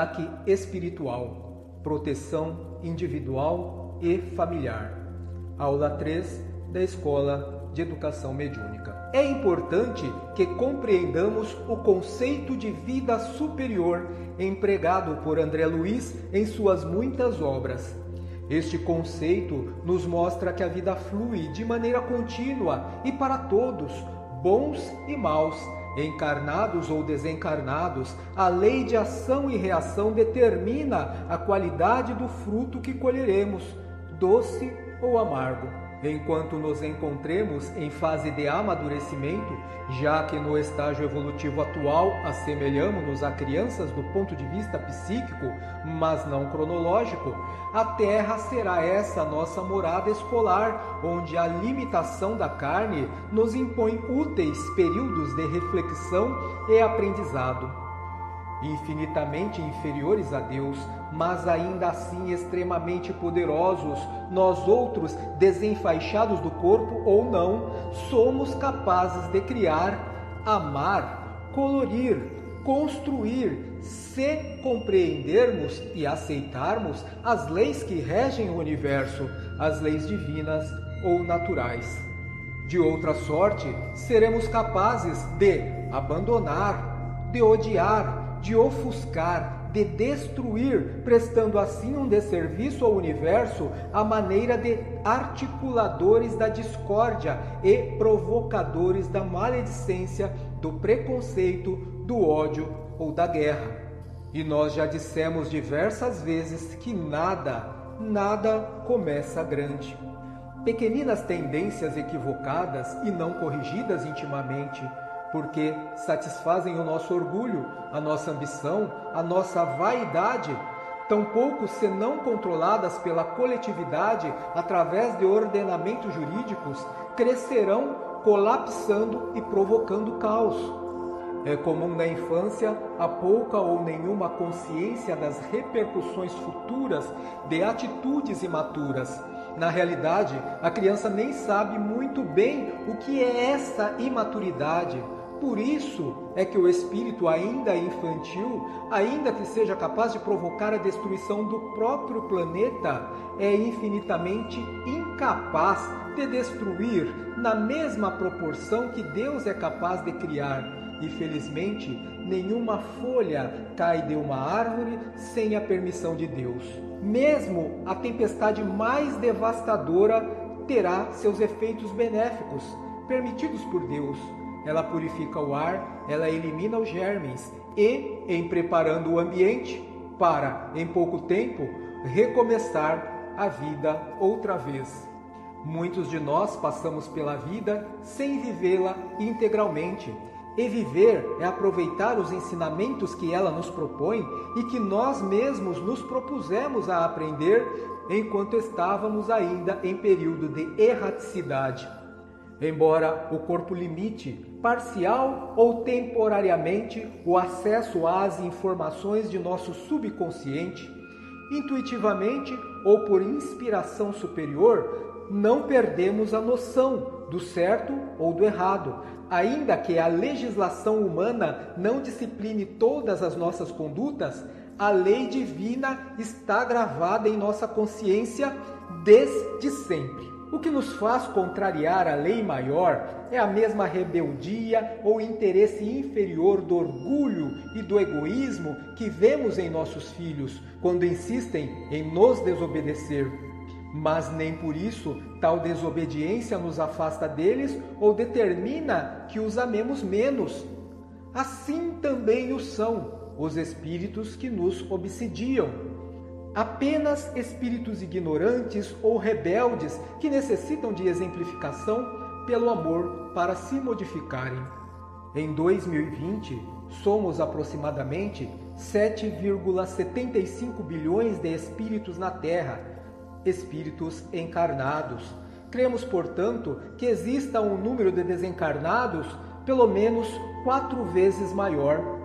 ataque espiritual, proteção individual e familiar. Aula 3 da Escola de Educação Mediúnica. É importante que compreendamos o conceito de vida superior empregado por André Luiz em suas muitas obras. Este conceito nos mostra que a vida flui de maneira contínua e para todos, bons e maus, encarnados ou desencarnados, a lei de ação e reação determina a qualidade do fruto que colheremos, doce ou amargo enquanto nos encontremos em fase de amadurecimento, já que no estágio evolutivo atual assemelhamos-nos a crianças do ponto de vista psíquico, mas não cronológico, a Terra será essa nossa morada escolar, onde a limitação da carne nos impõe úteis períodos de reflexão e aprendizado infinitamente inferiores a Deus, mas ainda assim extremamente poderosos, nós outros, desenfaixados do corpo ou não, somos capazes de criar, amar, colorir, construir, se compreendermos e aceitarmos as leis que regem o universo, as leis divinas ou naturais. De outra sorte, seremos capazes de abandonar, de odiar, de ofuscar, de destruir, prestando assim um desserviço ao universo à maneira de articuladores da discórdia e provocadores da maledicência, do preconceito, do ódio ou da guerra. E nós já dissemos diversas vezes que nada, nada começa grande. Pequeninas tendências equivocadas e não corrigidas intimamente porque satisfazem o nosso orgulho, a nossa ambição, a nossa vaidade, tampouco se não controladas pela coletividade através de ordenamentos jurídicos, crescerão colapsando e provocando caos. É comum na infância a pouca ou nenhuma consciência das repercussões futuras de atitudes imaturas. Na realidade, a criança nem sabe muito bem o que é essa imaturidade, por isso é que o espírito, ainda infantil, ainda que seja capaz de provocar a destruição do próprio planeta, é infinitamente incapaz de destruir na mesma proporção que Deus é capaz de criar. E felizmente, nenhuma folha cai de uma árvore sem a permissão de Deus. Mesmo a tempestade mais devastadora terá seus efeitos benéficos, permitidos por Deus ela purifica o ar, ela elimina os germes e, em preparando o ambiente para, em pouco tempo, recomeçar a vida outra vez. Muitos de nós passamos pela vida sem vivê-la integralmente. E viver é aproveitar os ensinamentos que ela nos propõe e que nós mesmos nos propusemos a aprender enquanto estávamos ainda em período de erraticidade. Embora o corpo limite, parcial ou temporariamente, o acesso às informações de nosso subconsciente, intuitivamente ou por inspiração superior, não perdemos a noção do certo ou do errado, ainda que a legislação humana não discipline todas as nossas condutas, a lei divina está gravada em nossa consciência desde sempre. O que nos faz contrariar a lei maior é a mesma rebeldia ou interesse inferior do orgulho e do egoísmo que vemos em nossos filhos quando insistem em nos desobedecer. Mas nem por isso tal desobediência nos afasta deles ou determina que os amemos menos. Assim também o são os espíritos que nos obsidiam apenas espíritos ignorantes ou rebeldes que necessitam de exemplificação pelo amor para se modificarem. Em 2020, somos aproximadamente 7,75 bilhões de espíritos na Terra, espíritos encarnados. Cremos, portanto, que exista um número de desencarnados pelo menos quatro vezes maior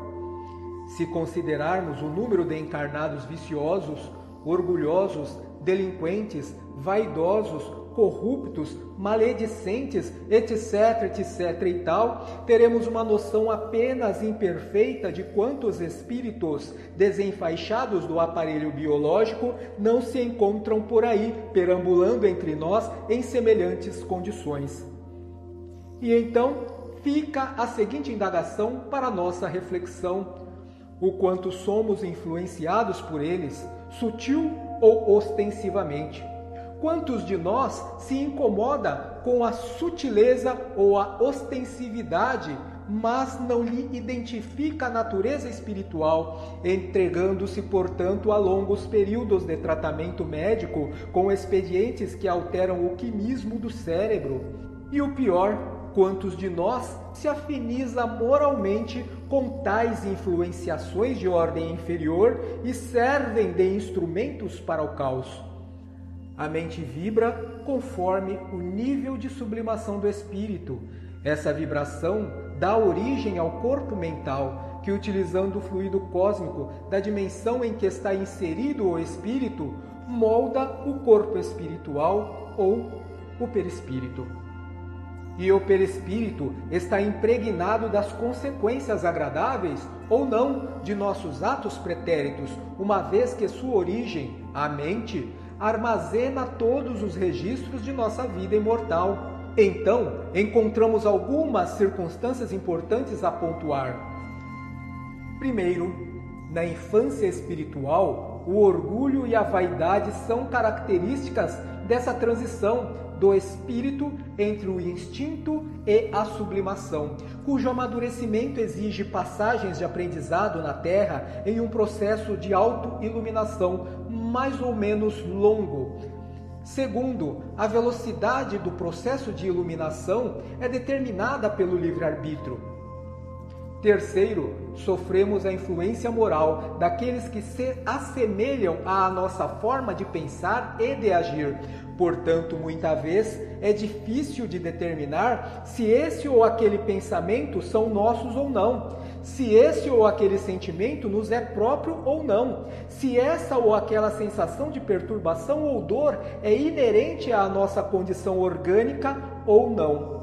se considerarmos o número de encarnados viciosos, orgulhosos, delinquentes, vaidosos, corruptos, maledicentes, etc, etc e tal, teremos uma noção apenas imperfeita de quantos espíritos desenfaixados do aparelho biológico não se encontram por aí, perambulando entre nós em semelhantes condições. E então fica a seguinte indagação para nossa reflexão: o quanto somos influenciados por eles, sutil ou ostensivamente Quantos de nós se incomoda com a sutileza ou a ostensividade, mas não lhe identifica a natureza espiritual, entregando-se, portanto, a longos períodos de tratamento médico com expedientes que alteram o quimismo do cérebro? E o pior, quantos de nós se afiniza moralmente com tais influenciações de ordem inferior e servem de instrumentos para o caos? A mente vibra conforme o nível de sublimação do espírito. Essa vibração dá origem ao corpo mental, que, utilizando o fluido cósmico da dimensão em que está inserido o espírito, molda o corpo espiritual ou o perispírito. E o perispírito está impregnado das consequências agradáveis ou não de nossos atos pretéritos, uma vez que sua origem, a mente, armazena todos os registros de nossa vida imortal. Então, encontramos algumas circunstâncias importantes a pontuar. Primeiro, na infância espiritual, o orgulho e a vaidade são características dessa transição do espírito entre o instinto e a sublimação, cujo amadurecimento exige passagens de aprendizado na Terra em um processo de auto-iluminação mais ou menos longo. Segundo, a velocidade do processo de iluminação é determinada pelo livre-arbítrio. Terceiro, sofremos a influência moral daqueles que se assemelham à nossa forma de pensar e de agir. Portanto, muita vez é difícil de determinar se esse ou aquele pensamento são nossos ou não, se esse ou aquele sentimento nos é próprio ou não, se essa ou aquela sensação de perturbação ou dor é inerente à nossa condição orgânica ou não.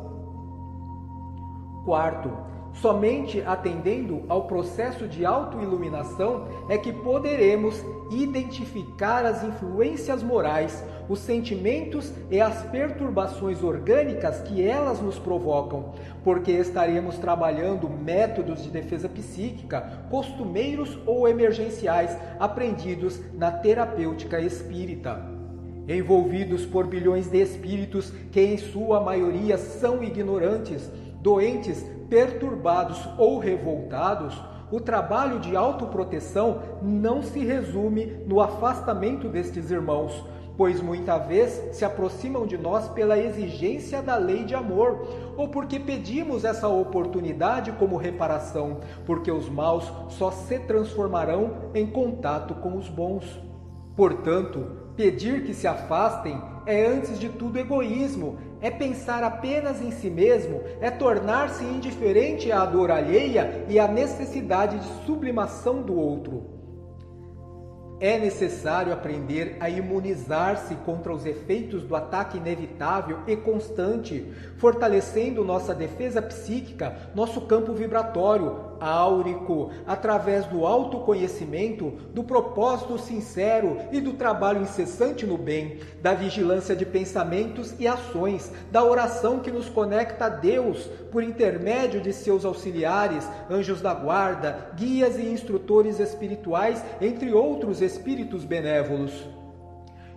Quarto, Somente atendendo ao processo de autoiluminação é que poderemos identificar as influências morais, os sentimentos e as perturbações orgânicas que elas nos provocam, porque estaremos trabalhando métodos de defesa psíquica, costumeiros ou emergenciais aprendidos na terapêutica espírita. Envolvidos por bilhões de espíritos que, em sua maioria, são ignorantes, doentes perturbados ou revoltados, o trabalho de autoproteção não se resume no afastamento destes irmãos, pois muita vez se aproximam de nós pela exigência da lei de amor, ou porque pedimos essa oportunidade como reparação, porque os maus só se transformarão em contato com os bons. Portanto, pedir que se afastem é antes de tudo egoísmo, é pensar apenas em si mesmo, é tornar-se indiferente à dor alheia e à necessidade de sublimação do outro. É necessário aprender a imunizar-se contra os efeitos do ataque inevitável e constante, fortalecendo nossa defesa psíquica, nosso campo vibratório, áurico, através do autoconhecimento, do propósito sincero e do trabalho incessante no bem, da vigilância de pensamentos e ações, da oração que nos conecta a Deus por intermédio de seus auxiliares, anjos da guarda, guias e instrutores espirituais, entre outros espíritos benévolos.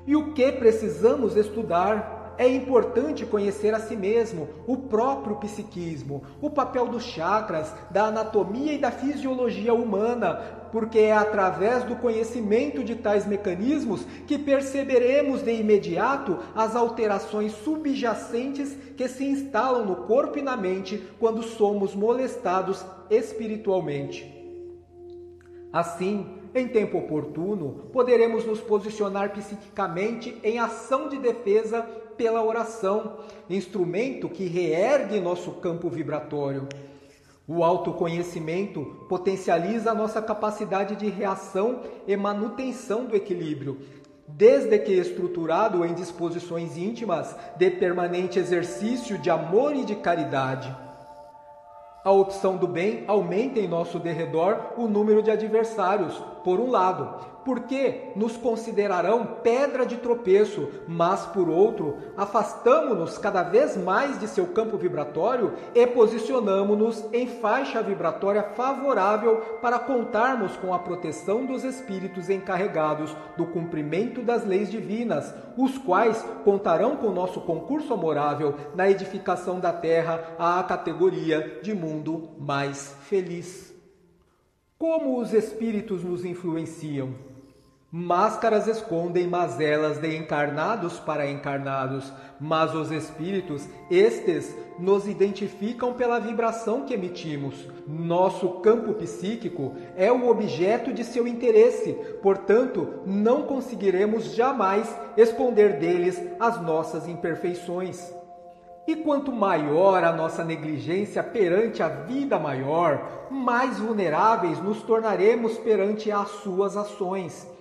E o que precisamos estudar? É importante conhecer a si mesmo, o próprio psiquismo, o papel dos chakras, da anatomia e da fisiologia humana, porque é através do conhecimento de tais mecanismos que perceberemos de imediato as alterações subjacentes que se instalam no corpo e na mente quando somos molestados espiritualmente. Assim, em tempo oportuno, poderemos nos posicionar psiquicamente em ação de defesa pela oração, instrumento que reergue nosso campo vibratório. O autoconhecimento potencializa a nossa capacidade de reação e manutenção do equilíbrio, desde que estruturado em disposições íntimas de permanente exercício de amor e de caridade. A opção do bem aumenta em nosso derredor o número de adversários, por um lado, porque nos considerarão pedra de tropeço, mas por outro, afastamo-nos cada vez mais de seu campo vibratório e posicionamo-nos em faixa vibratória favorável para contarmos com a proteção dos espíritos encarregados do cumprimento das leis divinas, os quais contarão com nosso concurso amorável na edificação da terra à categoria de mundo mais feliz. Como os espíritos nos influenciam? Máscaras escondem mazelas de encarnados para encarnados, mas os espíritos, estes, nos identificam pela vibração que emitimos. Nosso campo psíquico é o objeto de seu interesse, portanto, não conseguiremos jamais esconder deles as nossas imperfeições. E quanto maior a nossa negligência perante a vida maior, mais vulneráveis nos tornaremos perante as suas ações.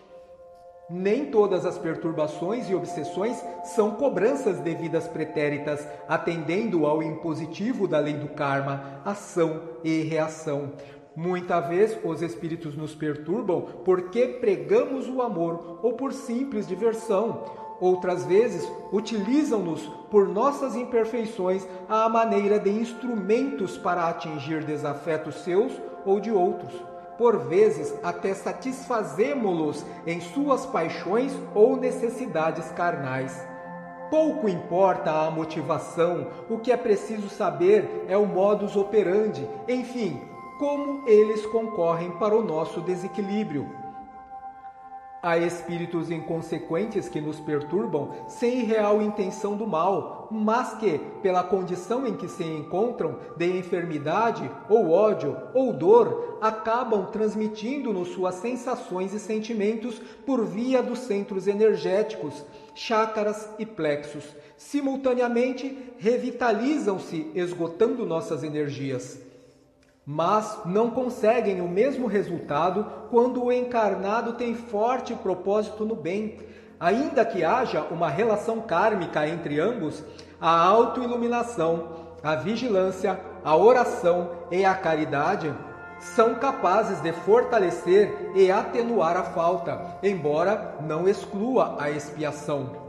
Nem todas as perturbações e obsessões são cobranças devidas pretéritas, atendendo ao impositivo da lei do karma, ação e reação. Muita vez os espíritos nos perturbam porque pregamos o amor ou por simples diversão. Outras vezes utilizam-nos por nossas imperfeições à maneira de instrumentos para atingir desafetos seus ou de outros por vezes até satisfazemo-los em suas paixões ou necessidades carnais. Pouco importa a motivação, o que é preciso saber é o modus operandi, enfim, como eles concorrem para o nosso desequilíbrio. Há espíritos inconsequentes que nos perturbam sem real intenção do mal, mas que, pela condição em que se encontram de enfermidade ou ódio ou dor, acabam transmitindo-nos suas sensações e sentimentos por via dos centros energéticos, chácaras e plexos. Simultaneamente, revitalizam-se, esgotando nossas energias mas não conseguem o mesmo resultado quando o encarnado tem forte propósito no bem. Ainda que haja uma relação kármica entre ambos, a autoiluminação, a vigilância, a oração e a caridade são capazes de fortalecer e atenuar a falta, embora não exclua a expiação.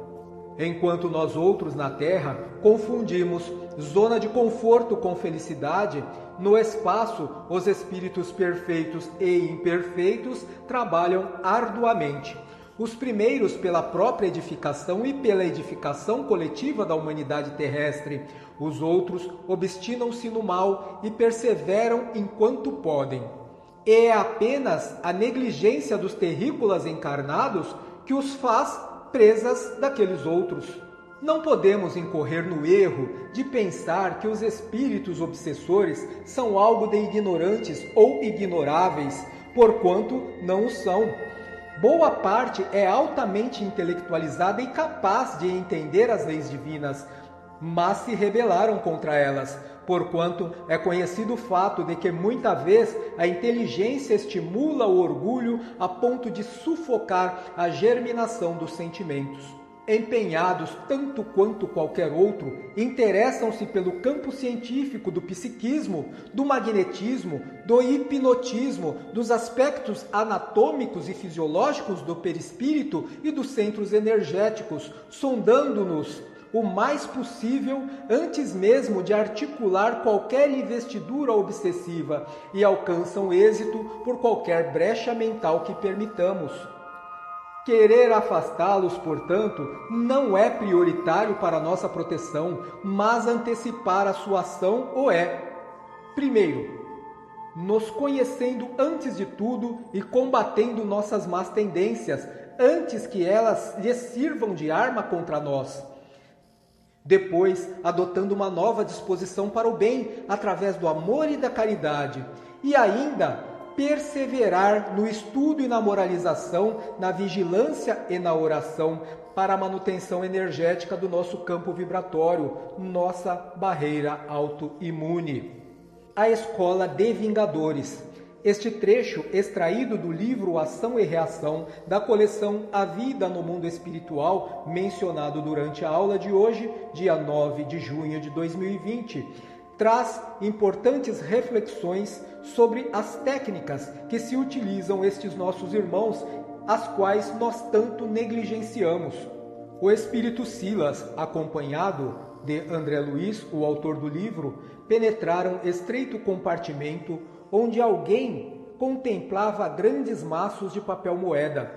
Enquanto nós outros na Terra confundimos zona de conforto com felicidade, no espaço os espíritos perfeitos e imperfeitos trabalham arduamente. Os primeiros pela própria edificação e pela edificação coletiva da humanidade terrestre, os outros obstinam-se no mal e perseveram enquanto podem. É apenas a negligência dos terrícolas encarnados que os faz presas daqueles outros. Não podemos incorrer no erro de pensar que os espíritos obsessores são algo de ignorantes ou ignoráveis, porquanto não o são. Boa parte é altamente intelectualizada e capaz de entender as leis divinas, mas se rebelaram contra elas, porquanto é conhecido o fato de que muita vez a inteligência estimula o orgulho a ponto de sufocar a germinação dos sentimentos empenhados tanto quanto qualquer outro, interessam-se pelo campo científico do psiquismo, do magnetismo, do hipnotismo, dos aspectos anatômicos e fisiológicos do perispírito e dos centros energéticos, sondando-nos o mais possível antes mesmo de articular qualquer investidura obsessiva e alcançam êxito por qualquer brecha mental que permitamos. Querer afastá-los, portanto, não é prioritário para nossa proteção, mas antecipar a sua ação o é. Primeiro, nos conhecendo antes de tudo e combatendo nossas más tendências, antes que elas lhes sirvam de arma contra nós. Depois, adotando uma nova disposição para o bem através do amor e da caridade. E ainda, perseverar no estudo e na moralização, na vigilância e na oração para a manutenção energética do nosso campo vibratório, nossa barreira autoimune. A escola de Vingadores. Este trecho, extraído do livro Ação e Reação, da coleção A Vida no Mundo Espiritual, mencionado durante a aula de hoje, dia 9 de junho de 2020, traz importantes reflexões sobre as técnicas que se utilizam estes nossos irmãos, as quais nós tanto negligenciamos. O espírito Silas, acompanhado de André Luiz, o autor do livro, penetraram estreito compartimento onde alguém contemplava grandes maços de papel moeda,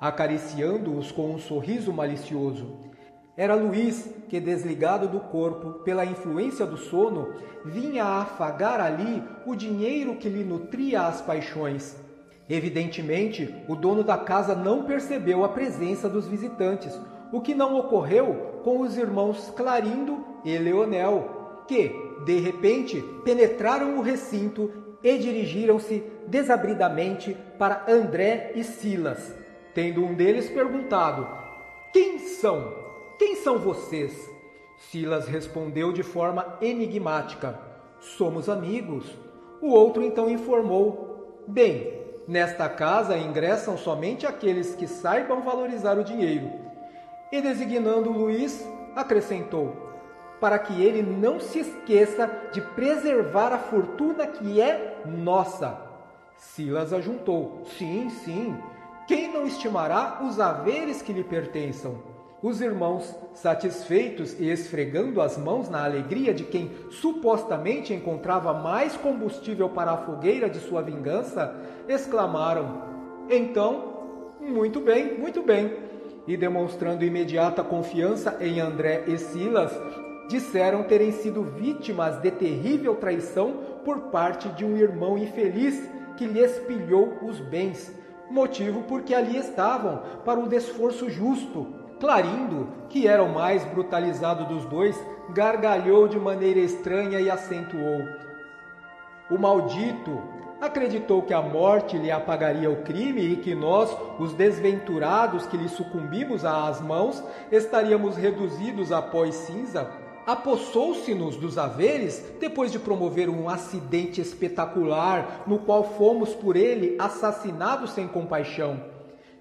acariciando-os com um sorriso malicioso. Era Luiz que, desligado do corpo pela influência do sono, vinha afagar ali o dinheiro que lhe nutria as paixões. Evidentemente, o dono da casa não percebeu a presença dos visitantes, o que não ocorreu com os irmãos Clarindo e Leonel, que, de repente, penetraram o recinto e dirigiram-se desabridamente para André e Silas, tendo um deles perguntado: Quem são? Quem são vocês? Silas respondeu de forma enigmática: Somos amigos. O outro então informou: Bem, nesta casa ingressam somente aqueles que saibam valorizar o dinheiro. E designando Luiz, acrescentou: para que ele não se esqueça de preservar a fortuna que é nossa. Silas ajuntou: Sim, sim. Quem não estimará os haveres que lhe pertençam? Os irmãos, satisfeitos e esfregando as mãos na alegria de quem supostamente encontrava mais combustível para a fogueira de sua vingança, exclamaram: Então, muito bem, muito bem. E demonstrando imediata confiança em André e Silas, disseram terem sido vítimas de terrível traição por parte de um irmão infeliz que lhes pilhou os bens, motivo porque ali estavam para o desforço justo. Clarindo, que era o mais brutalizado dos dois, gargalhou de maneira estranha e acentuou: O maldito acreditou que a morte lhe apagaria o crime e que nós, os desventurados que lhe sucumbimos às mãos, estaríamos reduzidos a pó e cinza? apossou-se-nos dos haveres depois de promover um acidente espetacular no qual fomos por ele assassinados sem compaixão.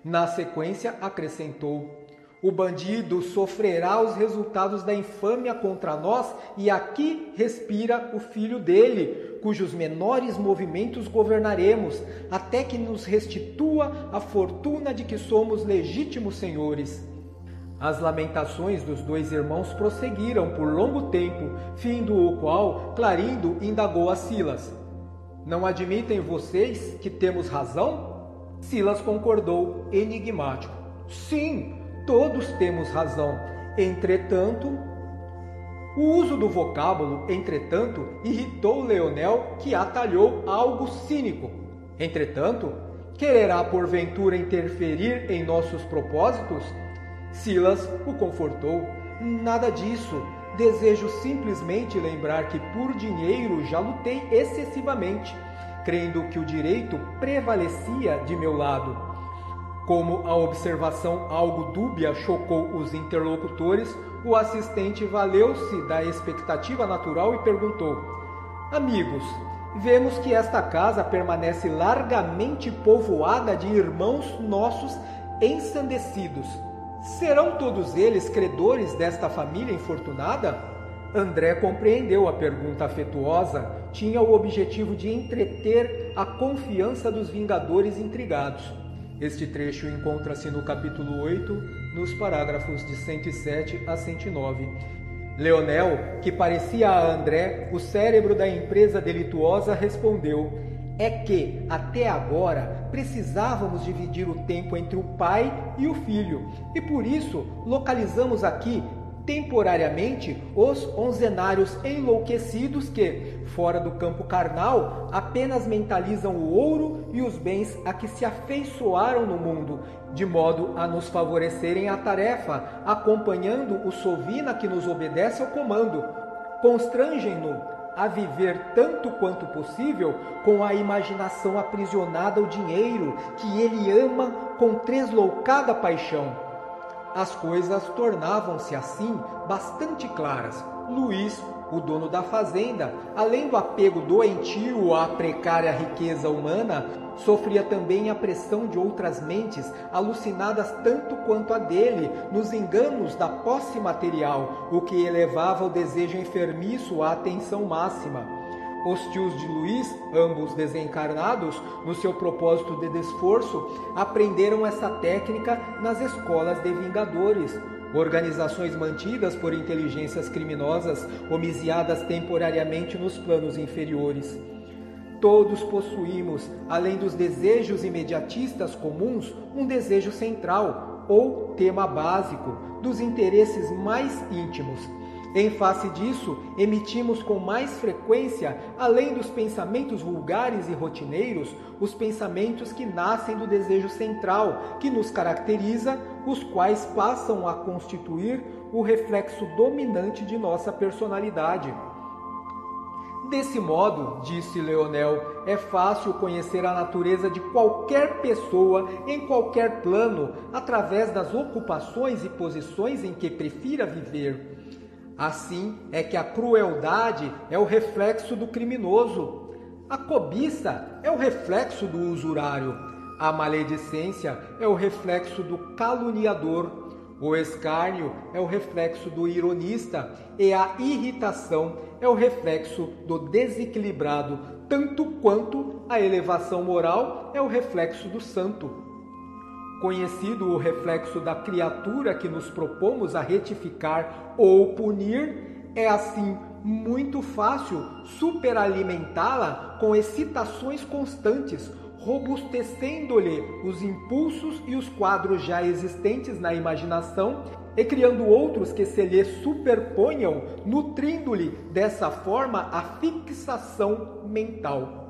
Na sequência, acrescentou: O bandido sofrerá os resultados da infâmia contra nós, e aqui respira o filho dele, cujos menores movimentos governaremos, até que nos restitua a fortuna de que somos legítimos senhores. As lamentações dos dois irmãos prosseguiram por longo tempo, findo o qual Clarindo indagou a Silas: Não admitem vocês que temos razão? Silas concordou, enigmático: Sim, todos temos razão. Entretanto, o uso do vocábulo, entretanto, irritou Leonel, que atalhou algo cínico. Entretanto, quererá porventura interferir em nossos propósitos? Silas o confortou. Nada disso. Desejo simplesmente lembrar que por dinheiro já lutei excessivamente, crendo que o direito prevalecia de meu lado. Como a observação algo dúbia chocou os interlocutores, o assistente valeu-se da expectativa natural e perguntou: Amigos, vemos que esta casa permanece largamente povoada de irmãos nossos ensandecidos Serão todos eles credores desta família infortunada? André compreendeu a pergunta afetuosa, tinha o objetivo de entreter a confiança dos vingadores intrigados. Este trecho encontra-se no capítulo 8, nos parágrafos de 107 a 109. Leonel, que parecia a André o cérebro da empresa delituosa, respondeu: é que, até agora, precisávamos dividir o tempo entre o pai e o filho, e por isso localizamos aqui temporariamente os onzenários enlouquecidos que, fora do campo carnal, apenas mentalizam o ouro e os bens a que se afeiçoaram no mundo, de modo a nos favorecerem a tarefa, acompanhando o sovina que nos obedece ao comando. Constrangem-no a viver tanto quanto possível com a imaginação aprisionada ao dinheiro que ele ama com tresloucada paixão. As coisas tornavam-se assim bastante claras. Luiz o dono da fazenda, além do apego doentio à precária riqueza humana, sofria também a pressão de outras mentes alucinadas tanto quanto a dele nos enganos da posse material, o que elevava o desejo enfermiço à atenção máxima. Os tios de Luiz, ambos desencarnados, no seu propósito de desforço, aprenderam essa técnica nas escolas de vingadores, organizações mantidas por inteligências criminosas, homiciadas temporariamente nos planos inferiores. Todos possuímos, além dos desejos imediatistas comuns, um desejo central ou tema básico dos interesses mais íntimos em face disso, emitimos com mais frequência, além dos pensamentos vulgares e rotineiros, os pensamentos que nascem do desejo central, que nos caracteriza, os quais passam a constituir o reflexo dominante de nossa personalidade. Desse modo, disse Leonel, é fácil conhecer a natureza de qualquer pessoa em qualquer plano através das ocupações e posições em que prefira viver. Assim é que a crueldade é o reflexo do criminoso, a cobiça é o reflexo do usurário, a maledicência é o reflexo do caluniador, o escárnio é o reflexo do ironista e a irritação é o reflexo do desequilibrado, tanto quanto a elevação moral é o reflexo do santo. Conhecido o reflexo da criatura que nos propomos a retificar ou punir, é assim muito fácil superalimentá-la com excitações constantes, robustecendo-lhe os impulsos e os quadros já existentes na imaginação e criando outros que se lhe superponham, nutrindo-lhe dessa forma a fixação mental.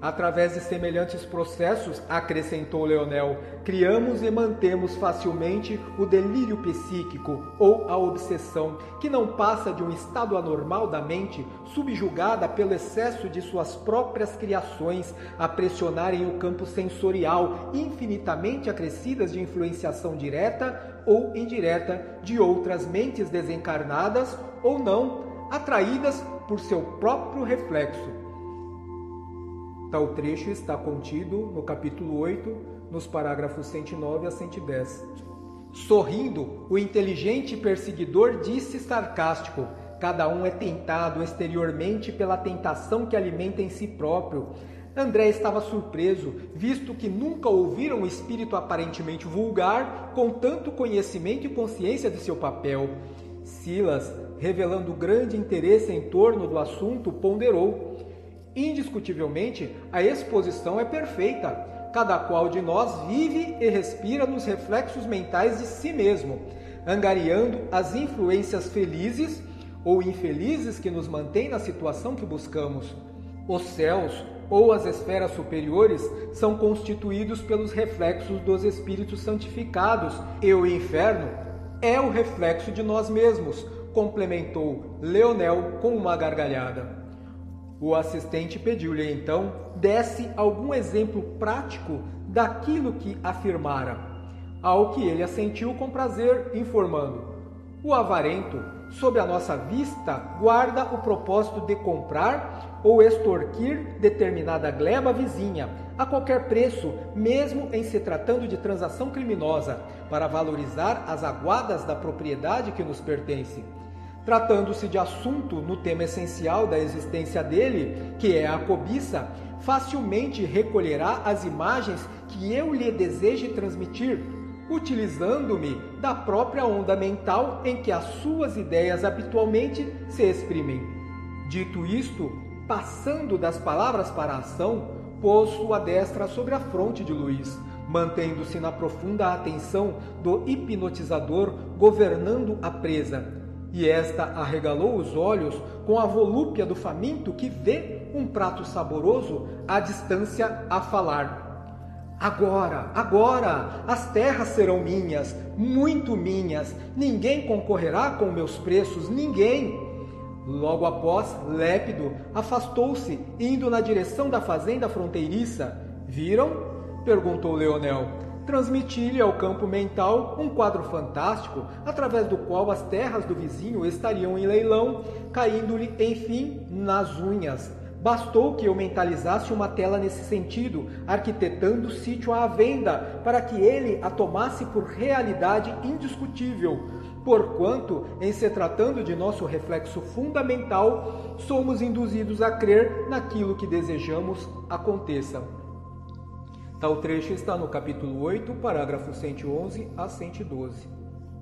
Através de semelhantes processos, acrescentou Leonel, criamos e mantemos facilmente o delírio psíquico ou a obsessão, que não passa de um estado anormal da mente, subjugada pelo excesso de suas próprias criações a pressionarem o campo sensorial, infinitamente acrescidas de influenciação direta ou indireta de outras mentes desencarnadas ou não, atraídas por seu próprio reflexo Tal trecho está contido no capítulo 8, nos parágrafos 109 a 110. Sorrindo, o inteligente perseguidor disse sarcástico: Cada um é tentado exteriormente pela tentação que alimenta em si próprio. André estava surpreso, visto que nunca ouvira um espírito aparentemente vulgar com tanto conhecimento e consciência de seu papel. Silas, revelando grande interesse em torno do assunto, ponderou: Indiscutivelmente, a exposição é perfeita. Cada qual de nós vive e respira nos reflexos mentais de si mesmo, angariando as influências felizes ou infelizes que nos mantêm na situação que buscamos. Os céus ou as esferas superiores são constituídos pelos reflexos dos espíritos santificados, e o inferno é o reflexo de nós mesmos, complementou Leonel com uma gargalhada. O assistente pediu-lhe então desse algum exemplo prático daquilo que afirmara, ao que ele assentiu com prazer, informando: O avarento, sob a nossa vista, guarda o propósito de comprar ou extorquir determinada gleba vizinha, a qualquer preço, mesmo em se tratando de transação criminosa, para valorizar as aguadas da propriedade que nos pertence. Tratando-se de assunto no tema essencial da existência dele, que é a cobiça, facilmente recolherá as imagens que eu lhe deseje transmitir, utilizando-me da própria onda mental em que as suas ideias habitualmente se exprimem. Dito isto, passando das palavras para a ação, pôs sua destra sobre a fronte de Luiz, mantendo-se na profunda atenção do hipnotizador governando a presa e esta arregalou os olhos com a volúpia do faminto que vê um prato saboroso à distância a falar. Agora, agora, as terras serão minhas, muito minhas, ninguém concorrerá com meus preços, ninguém. Logo após, Lépido afastou-se, indo na direção da fazenda fronteiriça. Viram? perguntou Leonel. Transmitir-lhe ao campo mental um quadro fantástico através do qual as terras do vizinho estariam em leilão, caindo-lhe, enfim, nas unhas. Bastou que eu mentalizasse uma tela nesse sentido, arquitetando o sítio à venda, para que ele a tomasse por realidade indiscutível. Porquanto, em se tratando de nosso reflexo fundamental, somos induzidos a crer naquilo que desejamos aconteça. Tal trecho está no capítulo 8, parágrafo 111 a 112.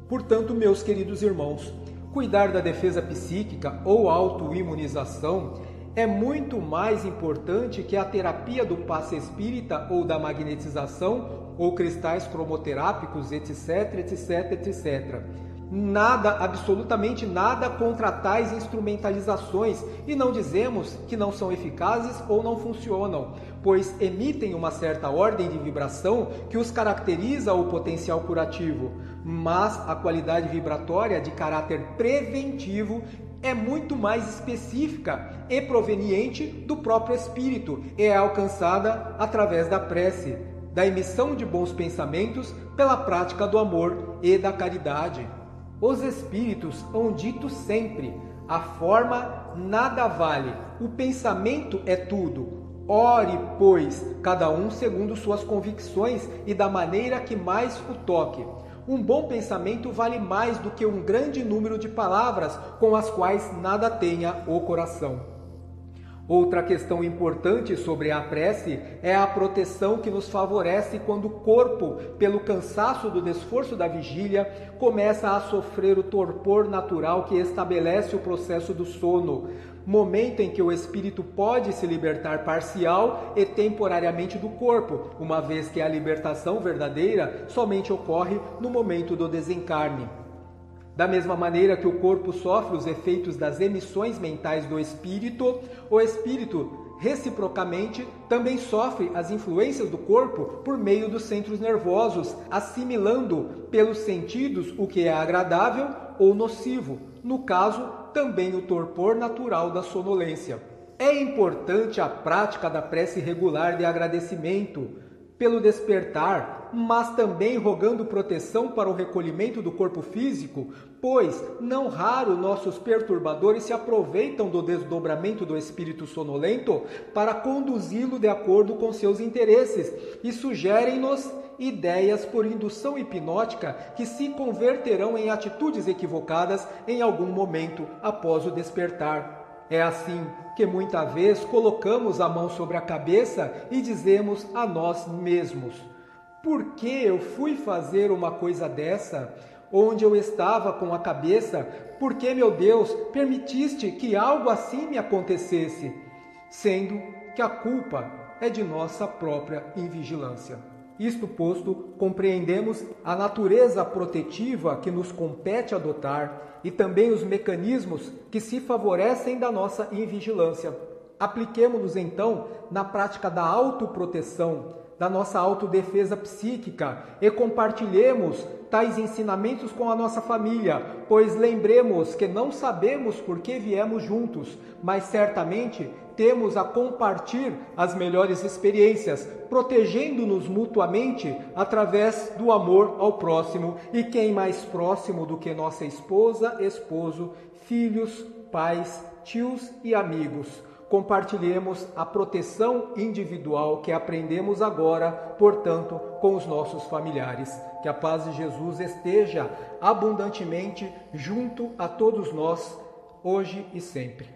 Portanto, meus queridos irmãos, cuidar da defesa psíquica ou autoimunização é muito mais importante que a terapia do passe espírita ou da magnetização ou cristais cromoterápicos, etc, etc, etc. Nada, absolutamente nada contra tais instrumentalizações e não dizemos que não são eficazes ou não funcionam, pois emitem uma certa ordem de vibração que os caracteriza o potencial curativo, mas a qualidade vibratória de caráter preventivo é muito mais específica e proveniente do próprio espírito e é alcançada através da prece, da emissão de bons pensamentos pela prática do amor e da caridade. Os espíritos hão dito sempre: a forma nada vale, o pensamento é tudo. Ore, pois, cada um segundo suas convicções e da maneira que mais o toque. Um bom pensamento vale mais do que um grande número de palavras com as quais nada tenha o coração. Outra questão importante sobre a prece é a proteção que nos favorece quando o corpo, pelo cansaço do esforço da vigília, começa a sofrer o torpor natural que estabelece o processo do sono, momento em que o espírito pode se libertar parcial e temporariamente do corpo, uma vez que a libertação verdadeira somente ocorre no momento do desencarne. Da mesma maneira que o corpo sofre os efeitos das emissões mentais do espírito, o espírito reciprocamente também sofre as influências do corpo por meio dos centros nervosos, assimilando pelos sentidos o que é agradável ou nocivo, no caso, também o torpor natural da sonolência. É importante a prática da prece regular de agradecimento pelo despertar, mas também rogando proteção para o recolhimento do corpo físico, pois não raro nossos perturbadores se aproveitam do desdobramento do espírito sonolento para conduzi-lo de acordo com seus interesses e sugerem-nos ideias por indução hipnótica que se converterão em atitudes equivocadas em algum momento após o despertar. É assim que muitas vezes colocamos a mão sobre a cabeça e dizemos a nós mesmos: Por que eu fui fazer uma coisa dessa? Onde eu estava com a cabeça? Por que, meu Deus, permitiste que algo assim me acontecesse? Sendo que a culpa é de nossa própria invigilância. Isto posto, compreendemos a natureza protetiva que nos compete adotar e também os mecanismos que se favorecem da nossa invigilância. Apliquemos-nos então na prática da autoproteção, da nossa autodefesa psíquica e compartilhemos tais ensinamentos com a nossa família, pois lembremos que não sabemos por que viemos juntos, mas certamente temos a compartilhar as melhores experiências, protegendo-nos mutuamente através do amor ao próximo. E quem mais próximo do que nossa esposa, esposo, filhos, pais, tios e amigos? Compartilhemos a proteção individual que aprendemos agora, portanto, com os nossos familiares. Que a paz de Jesus esteja abundantemente junto a todos nós, hoje e sempre.